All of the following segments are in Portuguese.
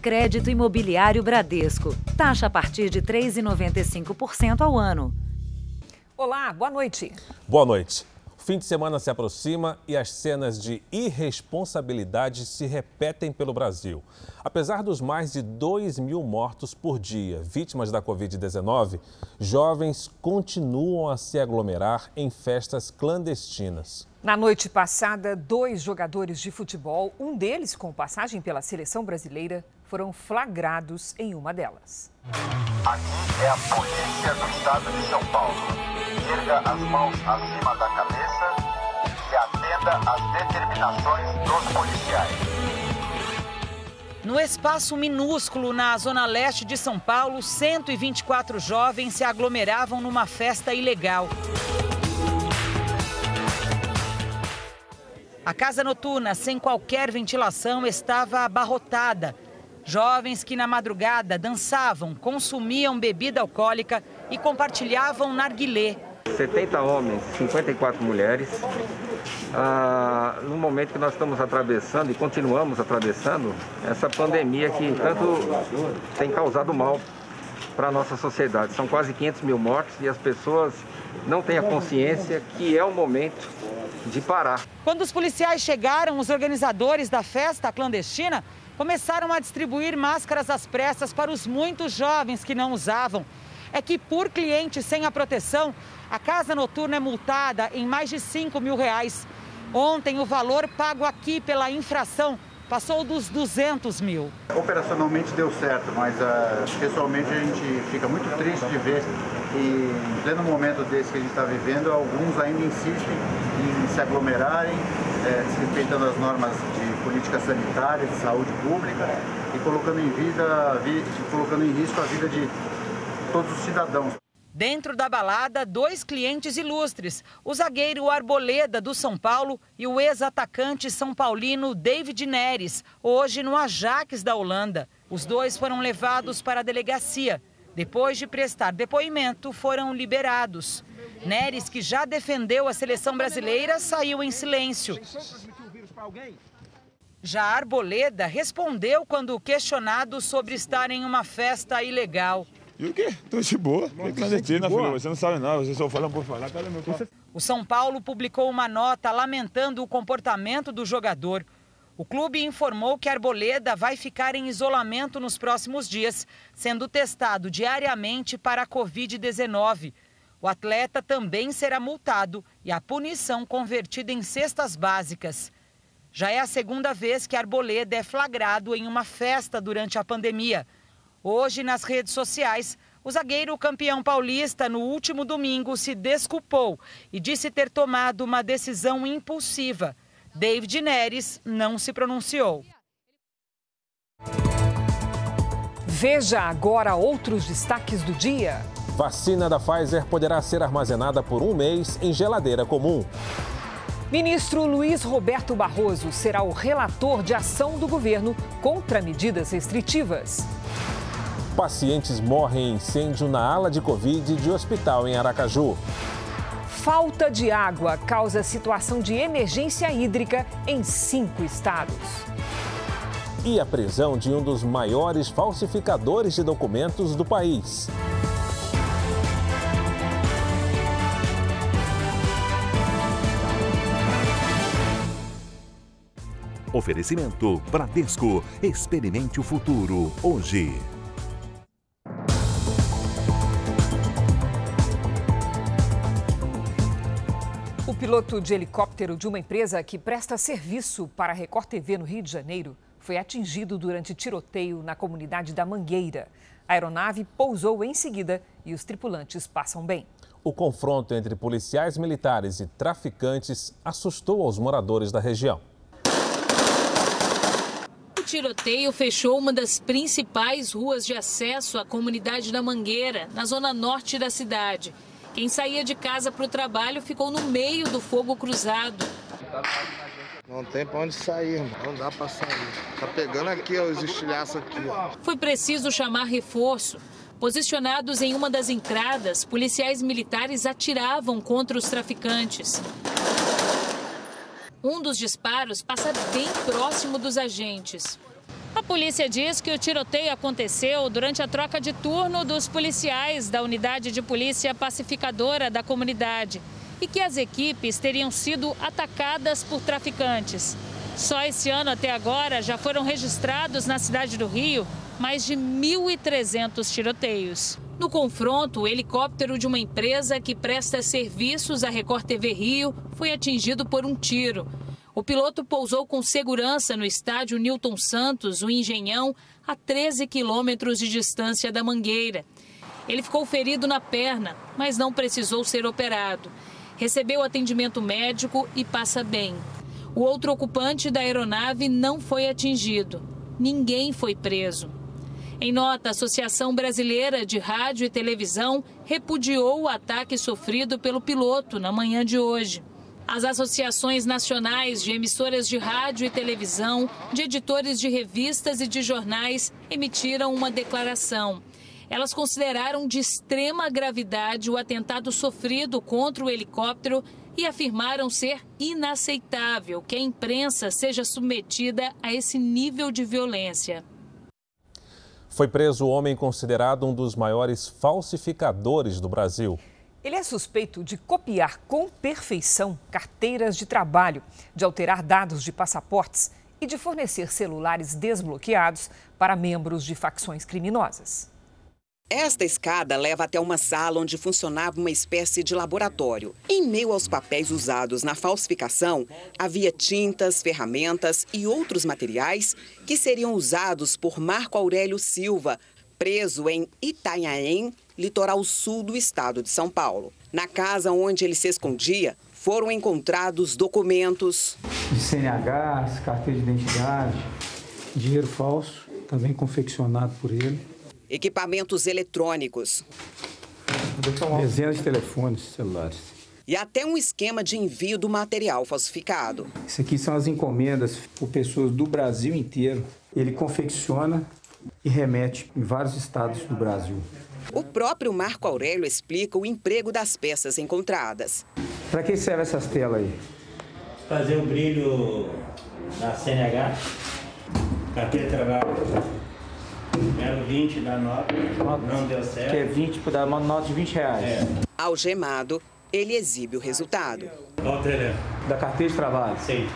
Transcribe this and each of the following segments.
Crédito Imobiliário Bradesco. Taxa a partir de 3,95% ao ano. Olá, boa noite. Boa noite. O fim de semana se aproxima e as cenas de irresponsabilidade se repetem pelo Brasil. Apesar dos mais de 2 mil mortos por dia vítimas da Covid-19, jovens continuam a se aglomerar em festas clandestinas. Na noite passada, dois jogadores de futebol, um deles com passagem pela seleção brasileira, foram flagrados em uma delas. Aqui é a polícia do estado de São Paulo. Erga as mãos acima da cabeça e atenda às determinações dos policiais. No espaço minúsculo na zona leste de São Paulo, 124 jovens se aglomeravam numa festa ilegal. A casa noturna, sem qualquer ventilação, estava abarrotada. Jovens que na madrugada dançavam, consumiam bebida alcoólica e compartilhavam narguilé. 70 homens, 54 mulheres. Ah, no momento que nós estamos atravessando e continuamos atravessando essa pandemia que tanto tem causado mal para a nossa sociedade. São quase 500 mil mortes e as pessoas não têm a consciência que é o momento de parar. Quando os policiais chegaram, os organizadores da festa clandestina começaram a distribuir máscaras às pressas para os muitos jovens que não usavam. É que por cliente sem a proteção, a casa noturna é multada em mais de 5 mil reais. Ontem, o valor pago aqui pela infração passou dos 200 mil. Operacionalmente deu certo, mas uh, pessoalmente a gente fica muito triste de ver que, em pleno momento desse que a gente está vivendo, alguns ainda insistem em se aglomerarem, é, desrespeitando as normas de política sanitária, de saúde pública e colocando em, vida, vi, colocando em risco a vida de todos os cidadãos. Dentro da balada, dois clientes ilustres: o zagueiro Arboleda do São Paulo e o ex-atacante são paulino David Neres, hoje no Ajax da Holanda. Os dois foram levados para a delegacia. Depois de prestar depoimento, foram liberados. Neres, que já defendeu a seleção brasileira, saiu em silêncio. Já Arboleda respondeu quando questionado sobre estar em uma festa ilegal. E o quê? Tô de boa. Clandestina, filho. Você não sabe não, você só fala por falar. Cadê meu pai? O São Paulo publicou uma nota lamentando o comportamento do jogador. O clube informou que Arboleda vai ficar em isolamento nos próximos dias, sendo testado diariamente para a Covid-19. O atleta também será multado e a punição convertida em cestas básicas. Já é a segunda vez que Arboleda é flagrado em uma festa durante a pandemia. Hoje, nas redes sociais, o zagueiro campeão paulista, no último domingo, se desculpou e disse ter tomado uma decisão impulsiva. David Neres não se pronunciou. Veja agora outros destaques do dia. Vacina da Pfizer poderá ser armazenada por um mês em geladeira comum. Ministro Luiz Roberto Barroso será o relator de ação do governo contra medidas restritivas. Pacientes morrem em incêndio na ala de Covid de hospital em Aracaju. Falta de água causa situação de emergência hídrica em cinco estados. E a prisão de um dos maiores falsificadores de documentos do país. Oferecimento Bradesco. Experimente o futuro hoje. Piloto de helicóptero de uma empresa que presta serviço para a Record TV no Rio de Janeiro foi atingido durante tiroteio na comunidade da Mangueira. A aeronave pousou em seguida e os tripulantes passam bem. O confronto entre policiais militares e traficantes assustou os moradores da região. O tiroteio fechou uma das principais ruas de acesso à comunidade da Mangueira, na zona norte da cidade. Quem saía de casa para o trabalho ficou no meio do fogo cruzado. Não tem para onde sair, não dá para sair. Tá pegando aqui ó, os estilhaços aqui. Ó. Foi preciso chamar reforço. Posicionados em uma das entradas, policiais militares atiravam contra os traficantes. Um dos disparos passa bem próximo dos agentes. A polícia diz que o tiroteio aconteceu durante a troca de turno dos policiais da unidade de polícia pacificadora da comunidade e que as equipes teriam sido atacadas por traficantes. Só esse ano até agora já foram registrados na cidade do Rio mais de 1.300 tiroteios. No confronto, o helicóptero de uma empresa que presta serviços à Record TV Rio foi atingido por um tiro. O piloto pousou com segurança no estádio Newton Santos, o Engenhão, a 13 quilômetros de distância da Mangueira. Ele ficou ferido na perna, mas não precisou ser operado. Recebeu atendimento médico e passa bem. O outro ocupante da aeronave não foi atingido. Ninguém foi preso. Em nota, a Associação Brasileira de Rádio e Televisão repudiou o ataque sofrido pelo piloto na manhã de hoje. As associações nacionais de emissoras de rádio e televisão, de editores de revistas e de jornais emitiram uma declaração. Elas consideraram de extrema gravidade o atentado sofrido contra o helicóptero e afirmaram ser inaceitável que a imprensa seja submetida a esse nível de violência. Foi preso o homem considerado um dos maiores falsificadores do Brasil. Ele é suspeito de copiar com perfeição carteiras de trabalho, de alterar dados de passaportes e de fornecer celulares desbloqueados para membros de facções criminosas. Esta escada leva até uma sala onde funcionava uma espécie de laboratório. Em meio aos papéis usados na falsificação, havia tintas, ferramentas e outros materiais que seriam usados por Marco Aurélio Silva, preso em Itanhaém, litoral sul do estado de São Paulo. Na casa onde ele se escondia, foram encontrados documentos de CNH, carteira de identidade, dinheiro falso, também confeccionado por ele equipamentos eletrônicos. Dezenas de telefones celulares. E até um esquema de envio do material falsificado. Isso aqui são as encomendas por pessoas do Brasil inteiro. Ele confecciona e remete em vários estados do Brasil. O próprio Marco Aurélio explica o emprego das peças encontradas. Para que serve essas telas aí? Fazer o brilho da CNH, carteira de trabalho. Era 20 da nota, não deu certo. Que é 20, dar uma nota de 20 reais. É. Algemado, ele exibe o resultado. Olha Da carteira de trabalho? Sim.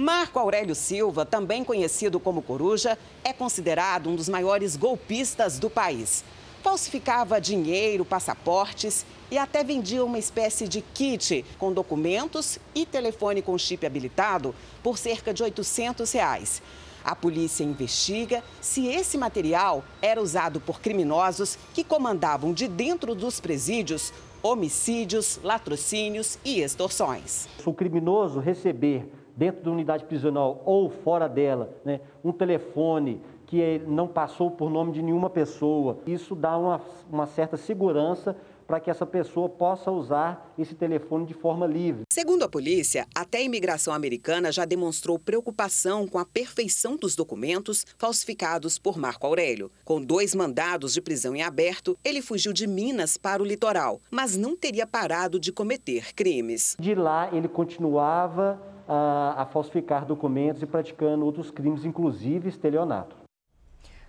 Marco Aurélio Silva, também conhecido como Coruja, é considerado um dos maiores golpistas do país. Falsificava dinheiro, passaportes e até vendia uma espécie de kit com documentos e telefone com chip habilitado por cerca de 800 reais. A polícia investiga se esse material era usado por criminosos que comandavam de dentro dos presídios homicídios, latrocínios e extorsões. O criminoso receber dentro da unidade prisional ou fora dela né, um telefone que não passou por nome de nenhuma pessoa, isso dá uma, uma certa segurança para que essa pessoa possa usar esse telefone de forma livre. Segundo a polícia, até a imigração americana já demonstrou preocupação com a perfeição dos documentos falsificados por Marco Aurélio. Com dois mandados de prisão em aberto, ele fugiu de Minas para o litoral, mas não teria parado de cometer crimes. De lá, ele continuava a, a falsificar documentos e praticando outros crimes, inclusive estelionato.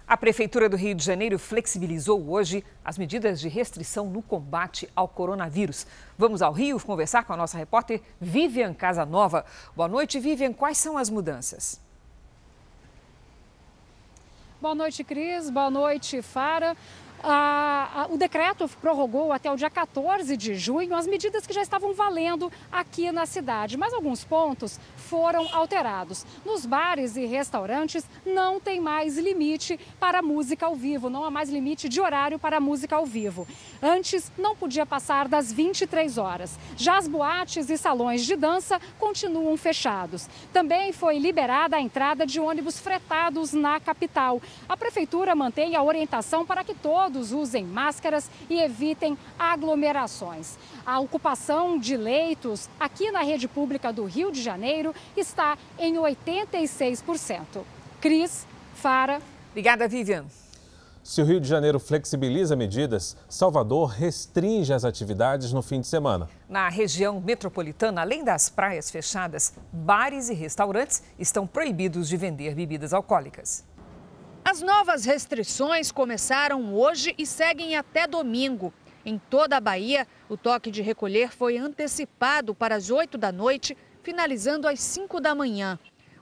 A Prefeitura do Rio de Janeiro flexibilizou hoje as medidas de restrição no combate ao coronavírus. Vamos ao Rio conversar com a nossa repórter Vivian Casanova. Boa noite, Vivian. Quais são as mudanças? Boa noite, Cris. Boa noite, Fara. A, a, o decreto prorrogou até o dia 14 de junho as medidas que já estavam valendo aqui na cidade, mas alguns pontos foram alterados. Nos bares e restaurantes não tem mais limite para música ao vivo, não há mais limite de horário para música ao vivo. Antes não podia passar das 23 horas. Já as boates e salões de dança continuam fechados. Também foi liberada a entrada de ônibus fretados na capital. A prefeitura mantém a orientação para que todos todos usem máscaras e evitem aglomerações. A ocupação de leitos aqui na rede pública do Rio de Janeiro está em 86%. Cris, Fara. Obrigada, Vivian. Se o Rio de Janeiro flexibiliza medidas, Salvador restringe as atividades no fim de semana. Na região metropolitana, além das praias fechadas, bares e restaurantes estão proibidos de vender bebidas alcoólicas. As novas restrições começaram hoje e seguem até domingo. Em toda a Bahia, o toque de recolher foi antecipado para as 8 da noite, finalizando às 5 da manhã.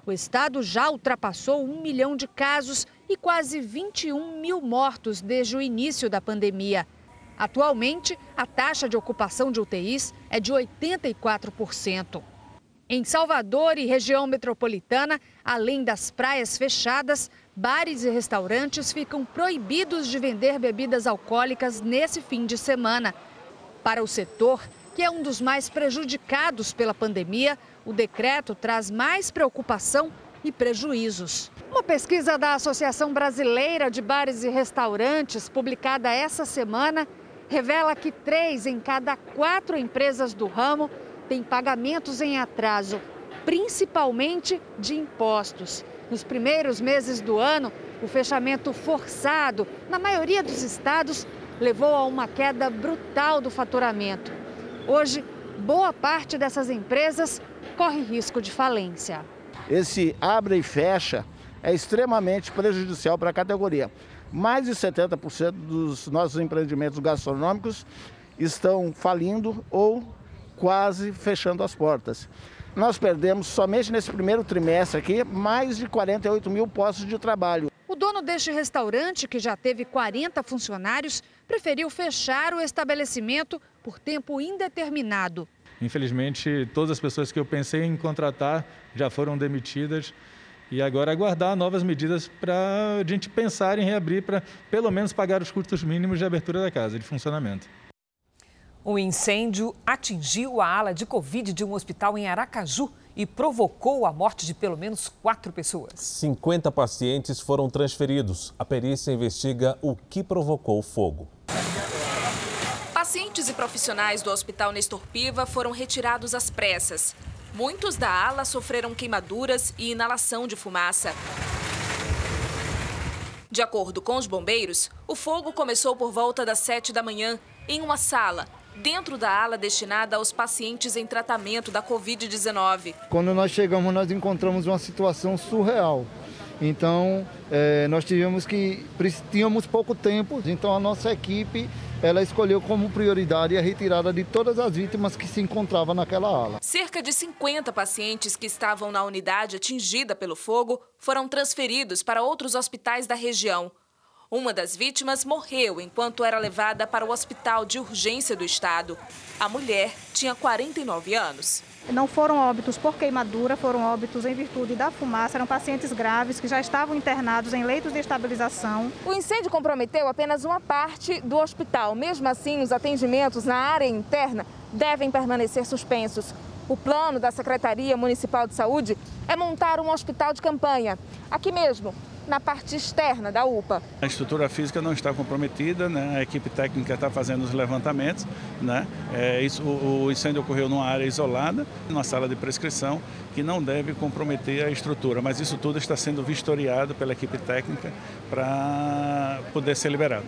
O estado já ultrapassou um milhão de casos e quase 21 mil mortos desde o início da pandemia. Atualmente, a taxa de ocupação de UTIs é de 84%. Em Salvador e região metropolitana, além das praias fechadas, bares e restaurantes ficam proibidos de vender bebidas alcoólicas nesse fim de semana. Para o setor, que é um dos mais prejudicados pela pandemia, o decreto traz mais preocupação e prejuízos. Uma pesquisa da Associação Brasileira de Bares e Restaurantes, publicada essa semana, revela que três em cada quatro empresas do ramo tem pagamentos em atraso, principalmente de impostos. Nos primeiros meses do ano, o fechamento forçado, na maioria dos estados, levou a uma queda brutal do faturamento. Hoje, boa parte dessas empresas corre risco de falência. Esse abre e fecha é extremamente prejudicial para a categoria. Mais de 70% dos nossos empreendimentos gastronômicos estão falindo ou quase fechando as portas. Nós perdemos somente nesse primeiro trimestre aqui mais de 48 mil postos de trabalho. O dono deste restaurante, que já teve 40 funcionários, preferiu fechar o estabelecimento por tempo indeterminado. Infelizmente, todas as pessoas que eu pensei em contratar já foram demitidas e agora aguardar novas medidas para a gente pensar em reabrir para pelo menos pagar os custos mínimos de abertura da casa, de funcionamento. O incêndio atingiu a ala de Covid de um hospital em Aracaju e provocou a morte de pelo menos quatro pessoas. 50 pacientes foram transferidos. A perícia investiga o que provocou o fogo. Pacientes e profissionais do Hospital Nestor Piva foram retirados às pressas. Muitos da ala sofreram queimaduras e inalação de fumaça. De acordo com os bombeiros, o fogo começou por volta das 7 da manhã em uma sala dentro da ala destinada aos pacientes em tratamento da Covid-19. Quando nós chegamos, nós encontramos uma situação surreal. Então, é, nós tivemos que tínhamos pouco tempo, então a nossa equipe ela escolheu como prioridade a retirada de todas as vítimas que se encontravam naquela ala. Cerca de 50 pacientes que estavam na unidade atingida pelo fogo foram transferidos para outros hospitais da região. Uma das vítimas morreu enquanto era levada para o hospital de urgência do estado. A mulher tinha 49 anos. Não foram óbitos por queimadura, foram óbitos em virtude da fumaça. Eram pacientes graves que já estavam internados em leitos de estabilização. O incêndio comprometeu apenas uma parte do hospital. Mesmo assim, os atendimentos na área interna devem permanecer suspensos. O plano da Secretaria Municipal de Saúde é montar um hospital de campanha. Aqui mesmo, na parte externa da UPA. A estrutura física não está comprometida, né? a equipe técnica está fazendo os levantamentos. Né? É, isso, o, o incêndio ocorreu numa área isolada, numa sala de prescrição, que não deve comprometer a estrutura, mas isso tudo está sendo vistoriado pela equipe técnica para poder ser liberado.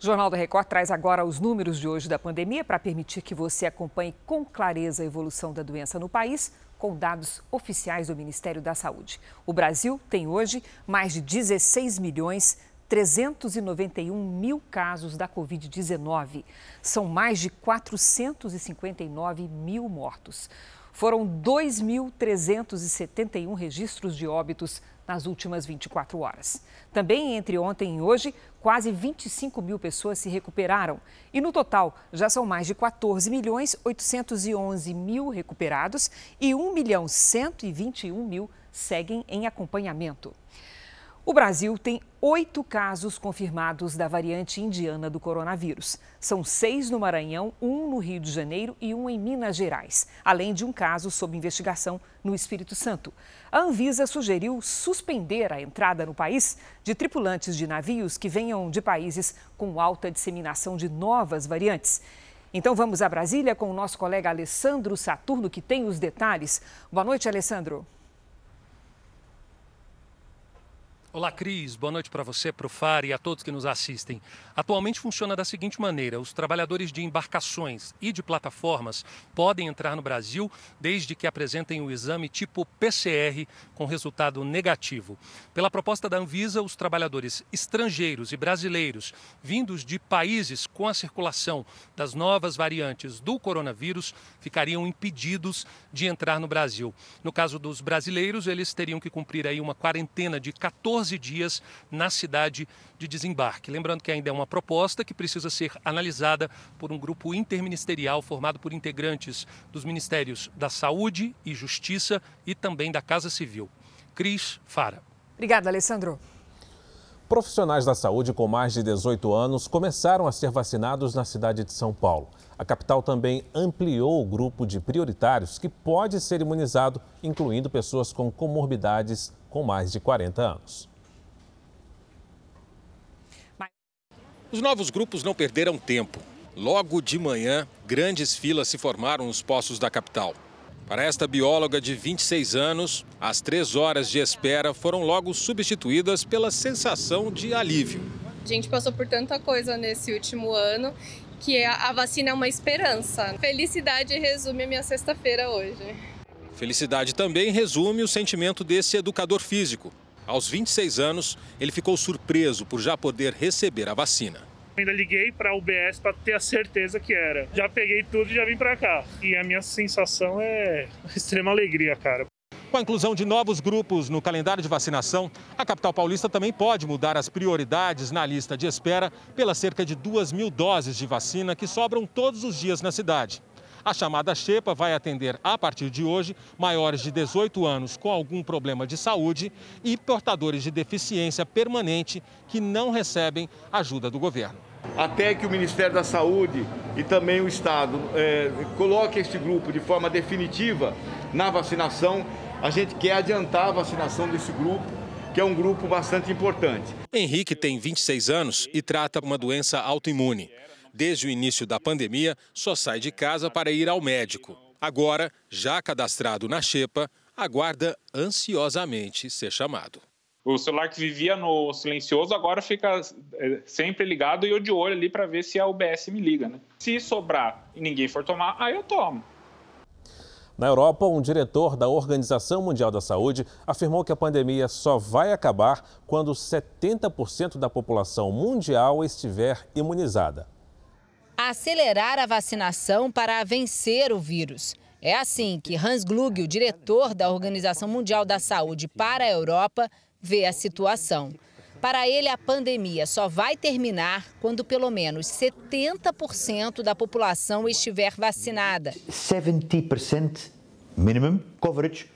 O Jornal da Record traz agora os números de hoje da pandemia para permitir que você acompanhe com clareza a evolução da doença no país com dados oficiais do Ministério da Saúde. O Brasil tem hoje mais de 16 milhões 391 mil casos da Covid-19. São mais de 459 mil mortos. Foram 2.371 registros de óbitos nas últimas 24 horas. Também entre ontem e hoje, quase 25 mil pessoas se recuperaram. E no total, já são mais de 14 milhões 811 mil recuperados e 1 milhão 121 mil seguem em acompanhamento. O Brasil tem oito casos confirmados da variante indiana do coronavírus. São seis no Maranhão, um no Rio de Janeiro e um em Minas Gerais, além de um caso sob investigação no Espírito Santo. A Anvisa sugeriu suspender a entrada no país de tripulantes de navios que venham de países com alta disseminação de novas variantes. Então vamos a Brasília com o nosso colega Alessandro Saturno, que tem os detalhes. Boa noite, Alessandro. Olá, Cris. Boa noite para você, para o FAR e a todos que nos assistem. Atualmente funciona da seguinte maneira: os trabalhadores de embarcações e de plataformas podem entrar no Brasil desde que apresentem o exame tipo PCR com resultado negativo. Pela proposta da Anvisa, os trabalhadores estrangeiros e brasileiros vindos de países com a circulação das novas variantes do coronavírus ficariam impedidos de entrar no Brasil. No caso dos brasileiros, eles teriam que cumprir aí uma quarentena de 14 14 dias na cidade de desembarque. Lembrando que ainda é uma proposta que precisa ser analisada por um grupo interministerial formado por integrantes dos Ministérios da Saúde e Justiça e também da Casa Civil. Cris Fara. Obrigada, Alessandro. Profissionais da saúde com mais de 18 anos começaram a ser vacinados na cidade de São Paulo. A capital também ampliou o grupo de prioritários que pode ser imunizado, incluindo pessoas com comorbidades com mais de 40 anos. Os novos grupos não perderam tempo. Logo de manhã, grandes filas se formaram nos postos da capital. Para esta bióloga de 26 anos, as três horas de espera foram logo substituídas pela sensação de alívio. A gente passou por tanta coisa nesse último ano que a vacina é uma esperança. Felicidade resume a minha sexta-feira hoje. Felicidade também resume o sentimento desse educador físico, aos 26 anos, ele ficou surpreso por já poder receber a vacina. Ainda liguei para a UBS para ter a certeza que era. Já peguei tudo e já vim para cá. E a minha sensação é extrema alegria, cara. Com a inclusão de novos grupos no calendário de vacinação, a capital paulista também pode mudar as prioridades na lista de espera pelas cerca de 2 mil doses de vacina que sobram todos os dias na cidade. A chamada Xepa vai atender, a partir de hoje, maiores de 18 anos com algum problema de saúde e portadores de deficiência permanente que não recebem ajuda do governo. Até que o Ministério da Saúde e também o Estado é, coloque este grupo de forma definitiva na vacinação, a gente quer adiantar a vacinação desse grupo que é um grupo bastante importante. Henrique tem 26 anos e trata uma doença autoimune desde o início da pandemia, só sai de casa para ir ao médico. Agora, já cadastrado na Xepa, aguarda ansiosamente ser chamado. O celular que vivia no silencioso agora fica é, sempre ligado e eu de olho ali para ver se a UBS me liga. Né? Se sobrar e ninguém for tomar, aí eu tomo. Na Europa, um diretor da Organização Mundial da Saúde afirmou que a pandemia só vai acabar quando 70% da população mundial estiver imunizada acelerar a vacinação para vencer o vírus. É assim que Hans Klug, o diretor da Organização Mundial da Saúde para a Europa, vê a situação. Para ele, a pandemia só vai terminar quando pelo menos 70% da população estiver vacinada. 70% minimum coverage.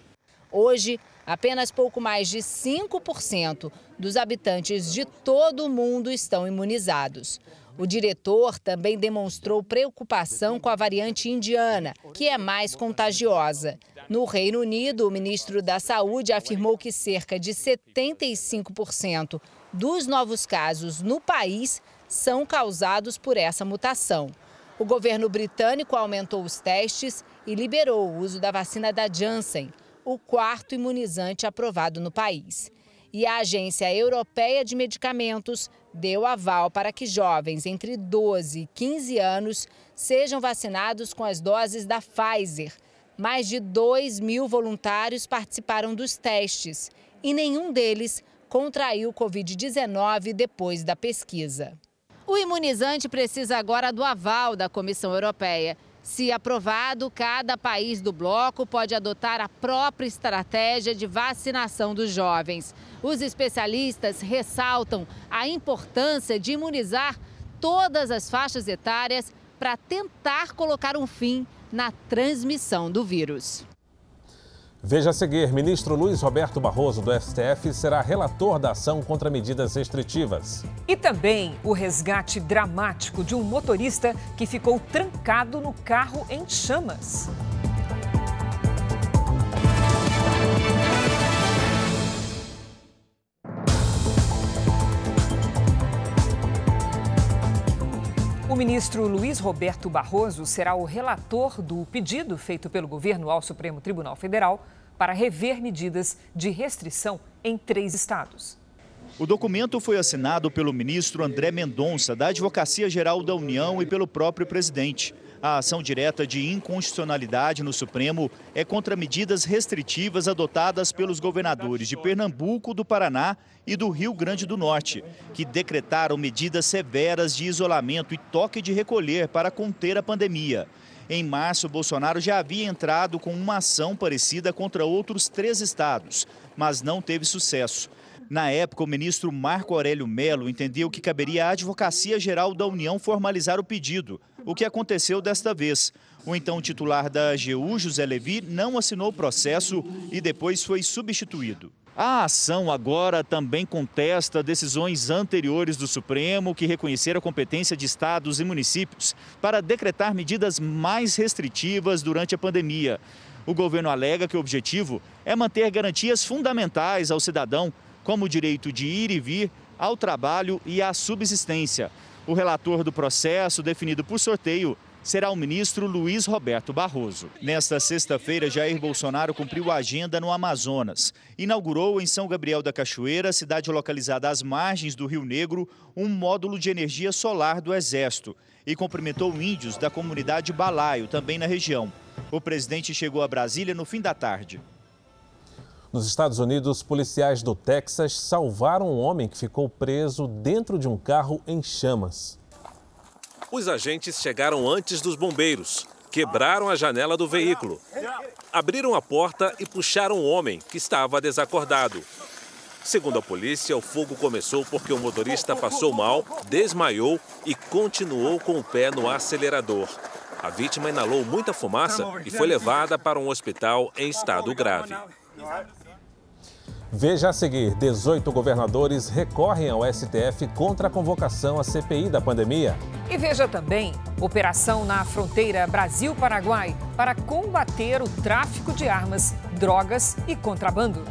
Hoje, apenas pouco mais de 5% dos habitantes de todo o mundo estão imunizados. O diretor também demonstrou preocupação com a variante indiana, que é mais contagiosa. No Reino Unido, o ministro da Saúde afirmou que cerca de 75% dos novos casos no país são causados por essa mutação. O governo britânico aumentou os testes e liberou o uso da vacina da Janssen, o quarto imunizante aprovado no país. E a Agência Europeia de Medicamentos deu aval para que jovens entre 12 e 15 anos sejam vacinados com as doses da Pfizer. Mais de 2 mil voluntários participaram dos testes e nenhum deles contraiu Covid-19 depois da pesquisa. O imunizante precisa agora do aval da Comissão Europeia. Se aprovado, cada país do bloco pode adotar a própria estratégia de vacinação dos jovens. Os especialistas ressaltam a importância de imunizar todas as faixas etárias para tentar colocar um fim na transmissão do vírus. Veja a seguir: ministro Luiz Roberto Barroso, do STF, será relator da ação contra medidas restritivas. E também o resgate dramático de um motorista que ficou trancado no carro em chamas. Ministro Luiz Roberto Barroso será o relator do pedido feito pelo governo ao Supremo Tribunal Federal para rever medidas de restrição em três estados. O documento foi assinado pelo ministro André Mendonça, da Advocacia Geral da União, e pelo próprio presidente. A ação direta de inconstitucionalidade no Supremo é contra medidas restritivas adotadas pelos governadores de Pernambuco, do Paraná e do Rio Grande do Norte, que decretaram medidas severas de isolamento e toque de recolher para conter a pandemia. Em março, Bolsonaro já havia entrado com uma ação parecida contra outros três estados, mas não teve sucesso. Na época, o ministro Marco Aurélio Melo entendeu que caberia à Advocacia Geral da União formalizar o pedido, o que aconteceu desta vez. O então titular da AGU, José Levi, não assinou o processo e depois foi substituído. A ação agora também contesta decisões anteriores do Supremo que reconheceram a competência de estados e municípios para decretar medidas mais restritivas durante a pandemia. O governo alega que o objetivo é manter garantias fundamentais ao cidadão, como o direito de ir e vir, ao trabalho e à subsistência. O relator do processo, definido por sorteio, será o ministro Luiz Roberto Barroso. Nesta sexta-feira, Jair Bolsonaro cumpriu a agenda no Amazonas. Inaugurou em São Gabriel da Cachoeira, cidade localizada às margens do Rio Negro, um módulo de energia solar do Exército e cumprimentou índios da comunidade Balaio, também na região. O presidente chegou a Brasília no fim da tarde. Nos Estados Unidos, policiais do Texas salvaram um homem que ficou preso dentro de um carro em chamas. Os agentes chegaram antes dos bombeiros, quebraram a janela do veículo, abriram a porta e puxaram o homem, que estava desacordado. Segundo a polícia, o fogo começou porque o motorista passou mal, desmaiou e continuou com o pé no acelerador. A vítima inalou muita fumaça e foi levada para um hospital em estado grave. Veja a seguir: 18 governadores recorrem ao STF contra a convocação à CPI da pandemia. E veja também: operação na fronteira Brasil-Paraguai para combater o tráfico de armas, drogas e contrabando.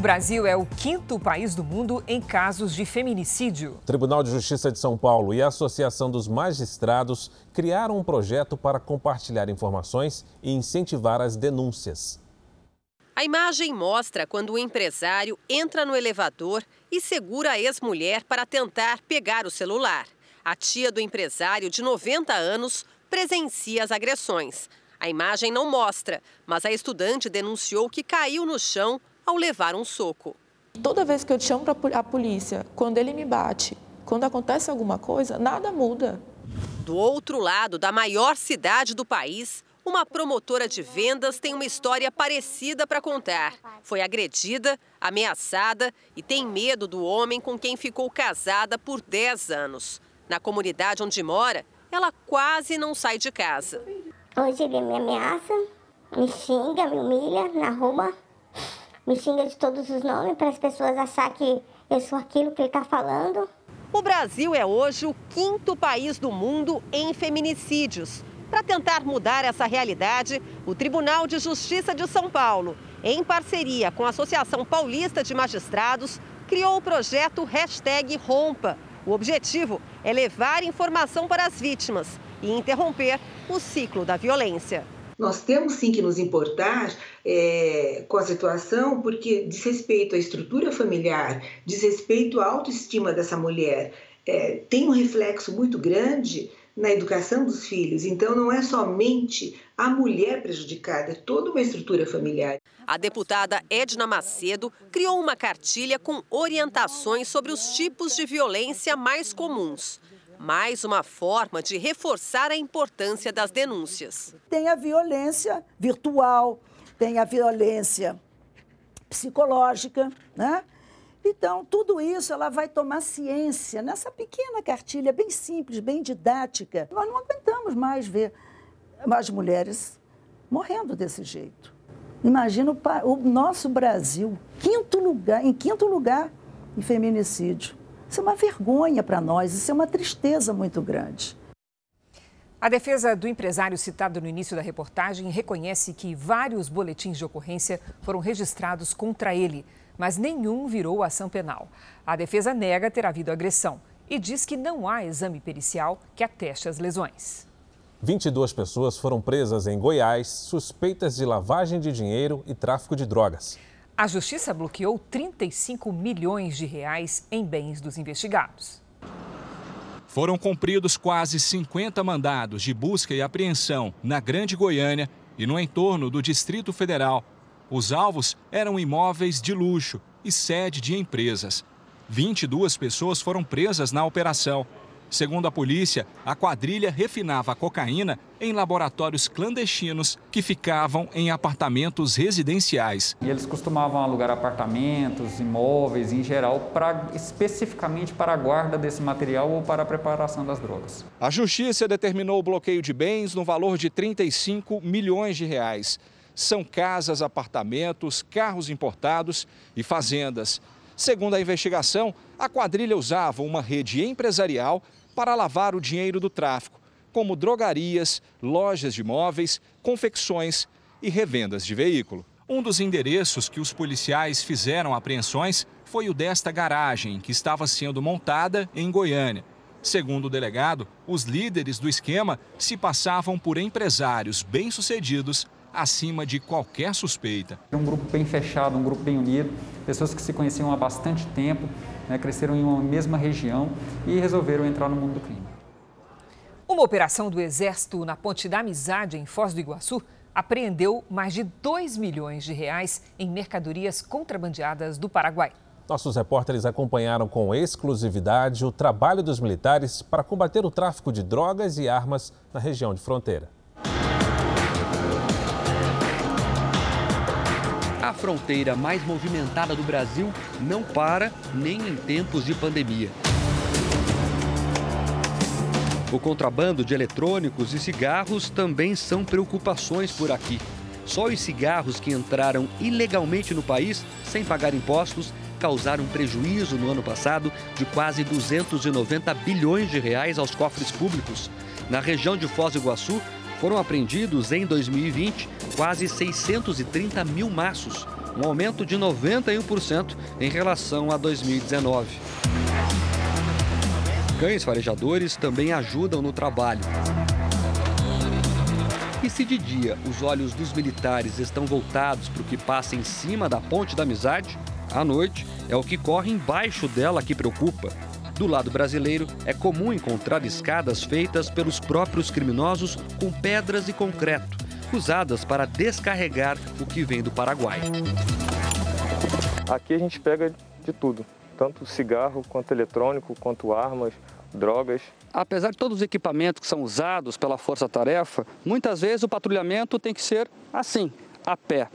O Brasil é o quinto país do mundo em casos de feminicídio. O Tribunal de Justiça de São Paulo e a Associação dos Magistrados criaram um projeto para compartilhar informações e incentivar as denúncias. A imagem mostra quando o empresário entra no elevador e segura a ex-mulher para tentar pegar o celular. A tia do empresário, de 90 anos, presencia as agressões. A imagem não mostra, mas a estudante denunciou que caiu no chão ao levar um soco. Toda vez que eu chamo para a polícia, quando ele me bate, quando acontece alguma coisa, nada muda. Do outro lado da maior cidade do país, uma promotora de vendas tem uma história parecida para contar. Foi agredida, ameaçada e tem medo do homem com quem ficou casada por 10 anos. Na comunidade onde mora, ela quase não sai de casa. Hoje ele me ameaça, me xinga, me humilha na rua me xinga de todos os nomes para as pessoas achar que eu sou aquilo que ele está falando. O Brasil é hoje o quinto país do mundo em feminicídios. Para tentar mudar essa realidade, o Tribunal de Justiça de São Paulo, em parceria com a Associação Paulista de Magistrados, criou o projeto Hashtag Rompa. O objetivo é levar informação para as vítimas e interromper o ciclo da violência. Nós temos sim que nos importar é, com a situação, porque diz respeito à estrutura familiar, diz respeito à autoestima dessa mulher, é, tem um reflexo muito grande na educação dos filhos. Então, não é somente a mulher prejudicada, é toda uma estrutura familiar. A deputada Edna Macedo criou uma cartilha com orientações sobre os tipos de violência mais comuns mais uma forma de reforçar a importância das denúncias. Tem a violência virtual, tem a violência psicológica, né? Então, tudo isso ela vai tomar ciência nessa pequena cartilha bem simples, bem didática. Nós não aguentamos mais ver as mulheres morrendo desse jeito. Imagina o, o nosso Brasil, quinto lugar, em quinto lugar em feminicídio. Isso é uma vergonha para nós, isso é uma tristeza muito grande. A defesa do empresário citado no início da reportagem reconhece que vários boletins de ocorrência foram registrados contra ele, mas nenhum virou ação penal. A defesa nega ter havido agressão e diz que não há exame pericial que ateste as lesões. 22 pessoas foram presas em Goiás suspeitas de lavagem de dinheiro e tráfico de drogas. A justiça bloqueou 35 milhões de reais em bens dos investigados. Foram cumpridos quase 50 mandados de busca e apreensão na Grande Goiânia e no entorno do Distrito Federal. Os alvos eram imóveis de luxo e sede de empresas. 22 pessoas foram presas na operação. Segundo a polícia, a quadrilha refinava a cocaína em laboratórios clandestinos que ficavam em apartamentos residenciais. E eles costumavam alugar apartamentos, imóveis em geral, pra, especificamente para a guarda desse material ou para a preparação das drogas. A justiça determinou o bloqueio de bens no valor de 35 milhões de reais. São casas, apartamentos, carros importados e fazendas. Segundo a investigação, a quadrilha usava uma rede empresarial para lavar o dinheiro do tráfico, como drogarias, lojas de móveis, confecções e revendas de veículo. Um dos endereços que os policiais fizeram apreensões foi o desta garagem, que estava sendo montada em Goiânia. Segundo o delegado, os líderes do esquema se passavam por empresários bem-sucedidos acima de qualquer suspeita. Um grupo bem fechado, um grupo bem unido, pessoas que se conheciam há bastante tempo, né, cresceram em uma mesma região e resolveram entrar no mundo do crime. Uma operação do Exército na Ponte da Amizade, em Foz do Iguaçu, apreendeu mais de 2 milhões de reais em mercadorias contrabandeadas do Paraguai. Nossos repórteres acompanharam com exclusividade o trabalho dos militares para combater o tráfico de drogas e armas na região de fronteira. A fronteira mais movimentada do Brasil não para nem em tempos de pandemia. O contrabando de eletrônicos e cigarros também são preocupações por aqui. Só os cigarros que entraram ilegalmente no país, sem pagar impostos, causaram prejuízo no ano passado de quase 290 bilhões de reais aos cofres públicos. Na região de Foz do Iguaçu, foram apreendidos em 2020 quase 630 mil maços, um aumento de 91% em relação a 2019. Cães farejadores também ajudam no trabalho. E se de dia os olhos dos militares estão voltados para o que passa em cima da Ponte da Amizade, à noite é o que corre embaixo dela que preocupa. Do lado brasileiro, é comum encontrar escadas feitas pelos próprios criminosos com pedras e concreto, usadas para descarregar o que vem do Paraguai. Aqui a gente pega de tudo, tanto cigarro quanto eletrônico, quanto armas, drogas. Apesar de todos os equipamentos que são usados pela Força Tarefa, muitas vezes o patrulhamento tem que ser assim, a pé,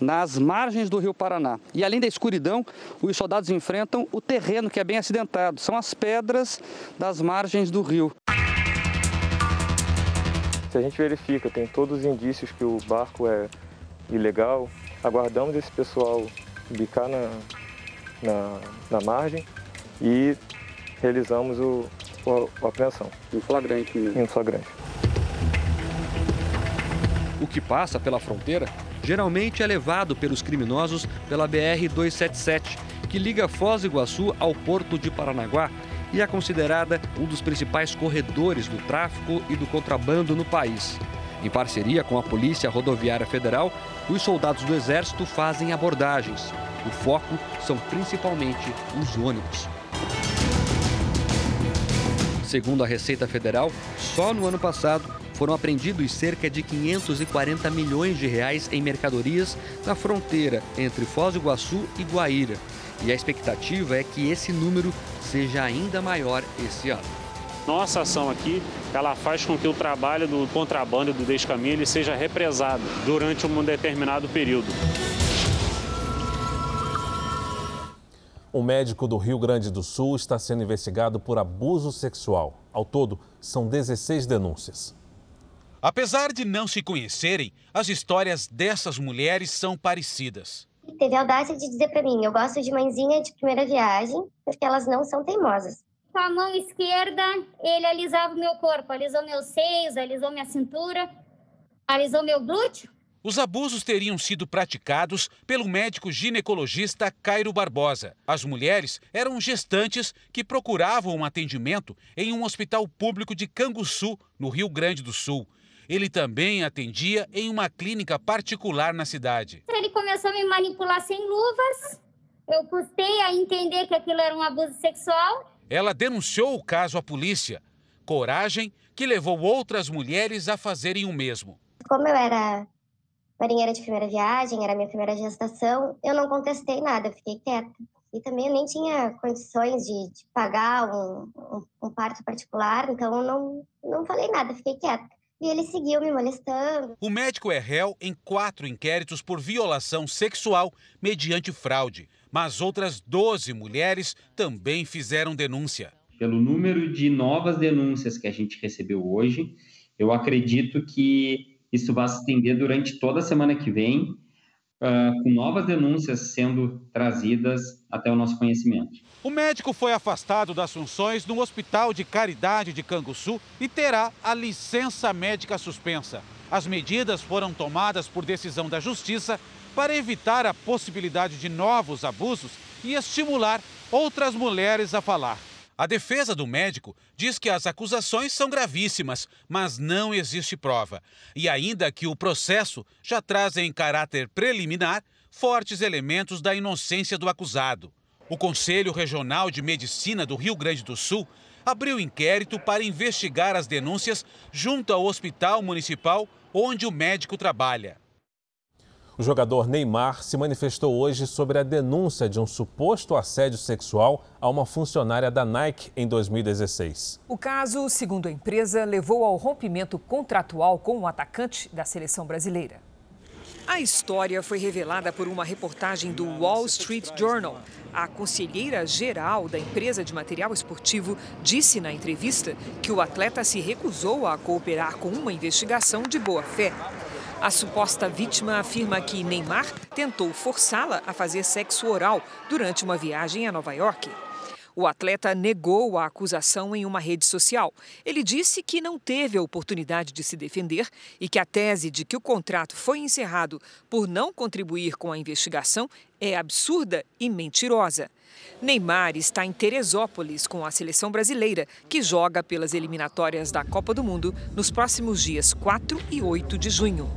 nas margens do Rio Paraná. E além da escuridão, os soldados enfrentam o terreno que é bem acidentado. São as pedras das margens do rio. Se a gente verifica, tem todos os indícios que o barco é ilegal, aguardamos esse pessoal bicar na, na, na margem e realizamos o, o, a apreensão. Em flagrante mesmo. Em flagrante. O que passa pela fronteira geralmente é levado pelos criminosos pela BR-277, que liga Foz do Iguaçu ao porto de Paranaguá e é considerada um dos principais corredores do tráfico e do contrabando no país. Em parceria com a Polícia Rodoviária Federal, os soldados do Exército fazem abordagens. O foco são principalmente os ônibus. Segundo a Receita Federal, só no ano passado foram apreendidos cerca de 540 milhões de reais em mercadorias na fronteira entre Foz do Iguaçu e Guaíra. E a expectativa é que esse número seja ainda maior esse ano. Nossa ação aqui, ela faz com que o trabalho do contrabando do descaminho seja represado durante um determinado período. Um médico do Rio Grande do Sul está sendo investigado por abuso sexual. Ao todo, são 16 denúncias. Apesar de não se conhecerem, as histórias dessas mulheres são parecidas. Teve a audácia de dizer para mim: eu gosto de mãezinha de primeira viagem, porque elas não são teimosas. Com a mão esquerda, ele alisava o meu corpo, alisou meus seios, alisou minha cintura, alisou meu glúteo. Os abusos teriam sido praticados pelo médico ginecologista Cairo Barbosa. As mulheres eram gestantes que procuravam um atendimento em um hospital público de Canguçu, no Rio Grande do Sul. Ele também atendia em uma clínica particular na cidade. Ele começou a me manipular sem luvas. Eu custei a entender que aquilo era um abuso sexual. Ela denunciou o caso à polícia. Coragem que levou outras mulheres a fazerem o mesmo. Como eu era marinheira de primeira viagem, era minha primeira gestação, eu não contestei nada, eu fiquei quieta. E também eu nem tinha condições de, de pagar um, um, um, parto particular, então eu não, não falei nada, fiquei quieta. E ele seguiu me molestando. O médico é réu em quatro inquéritos por violação sexual mediante fraude, mas outras 12 mulheres também fizeram denúncia. Pelo número de novas denúncias que a gente recebeu hoje, eu acredito que isso vai se estender durante toda a semana que vem, uh, com novas denúncias sendo trazidas até o nosso conhecimento. O médico foi afastado das funções no Hospital de Caridade de Canguçu e terá a licença médica suspensa. As medidas foram tomadas por decisão da Justiça para evitar a possibilidade de novos abusos e estimular outras mulheres a falar. A defesa do médico diz que as acusações são gravíssimas, mas não existe prova. E ainda que o processo já traz em caráter preliminar fortes elementos da inocência do acusado. O Conselho Regional de Medicina do Rio Grande do Sul abriu inquérito para investigar as denúncias junto ao Hospital Municipal onde o médico trabalha. O jogador Neymar se manifestou hoje sobre a denúncia de um suposto assédio sexual a uma funcionária da Nike em 2016. O caso, segundo a empresa, levou ao rompimento contratual com o atacante da seleção brasileira. A história foi revelada por uma reportagem do Wall Street Journal. A conselheira geral da empresa de material esportivo disse na entrevista que o atleta se recusou a cooperar com uma investigação de boa fé. A suposta vítima afirma que Neymar tentou forçá-la a fazer sexo oral durante uma viagem a Nova York. O atleta negou a acusação em uma rede social. Ele disse que não teve a oportunidade de se defender e que a tese de que o contrato foi encerrado por não contribuir com a investigação é absurda e mentirosa. Neymar está em Teresópolis com a seleção brasileira, que joga pelas eliminatórias da Copa do Mundo nos próximos dias 4 e 8 de junho.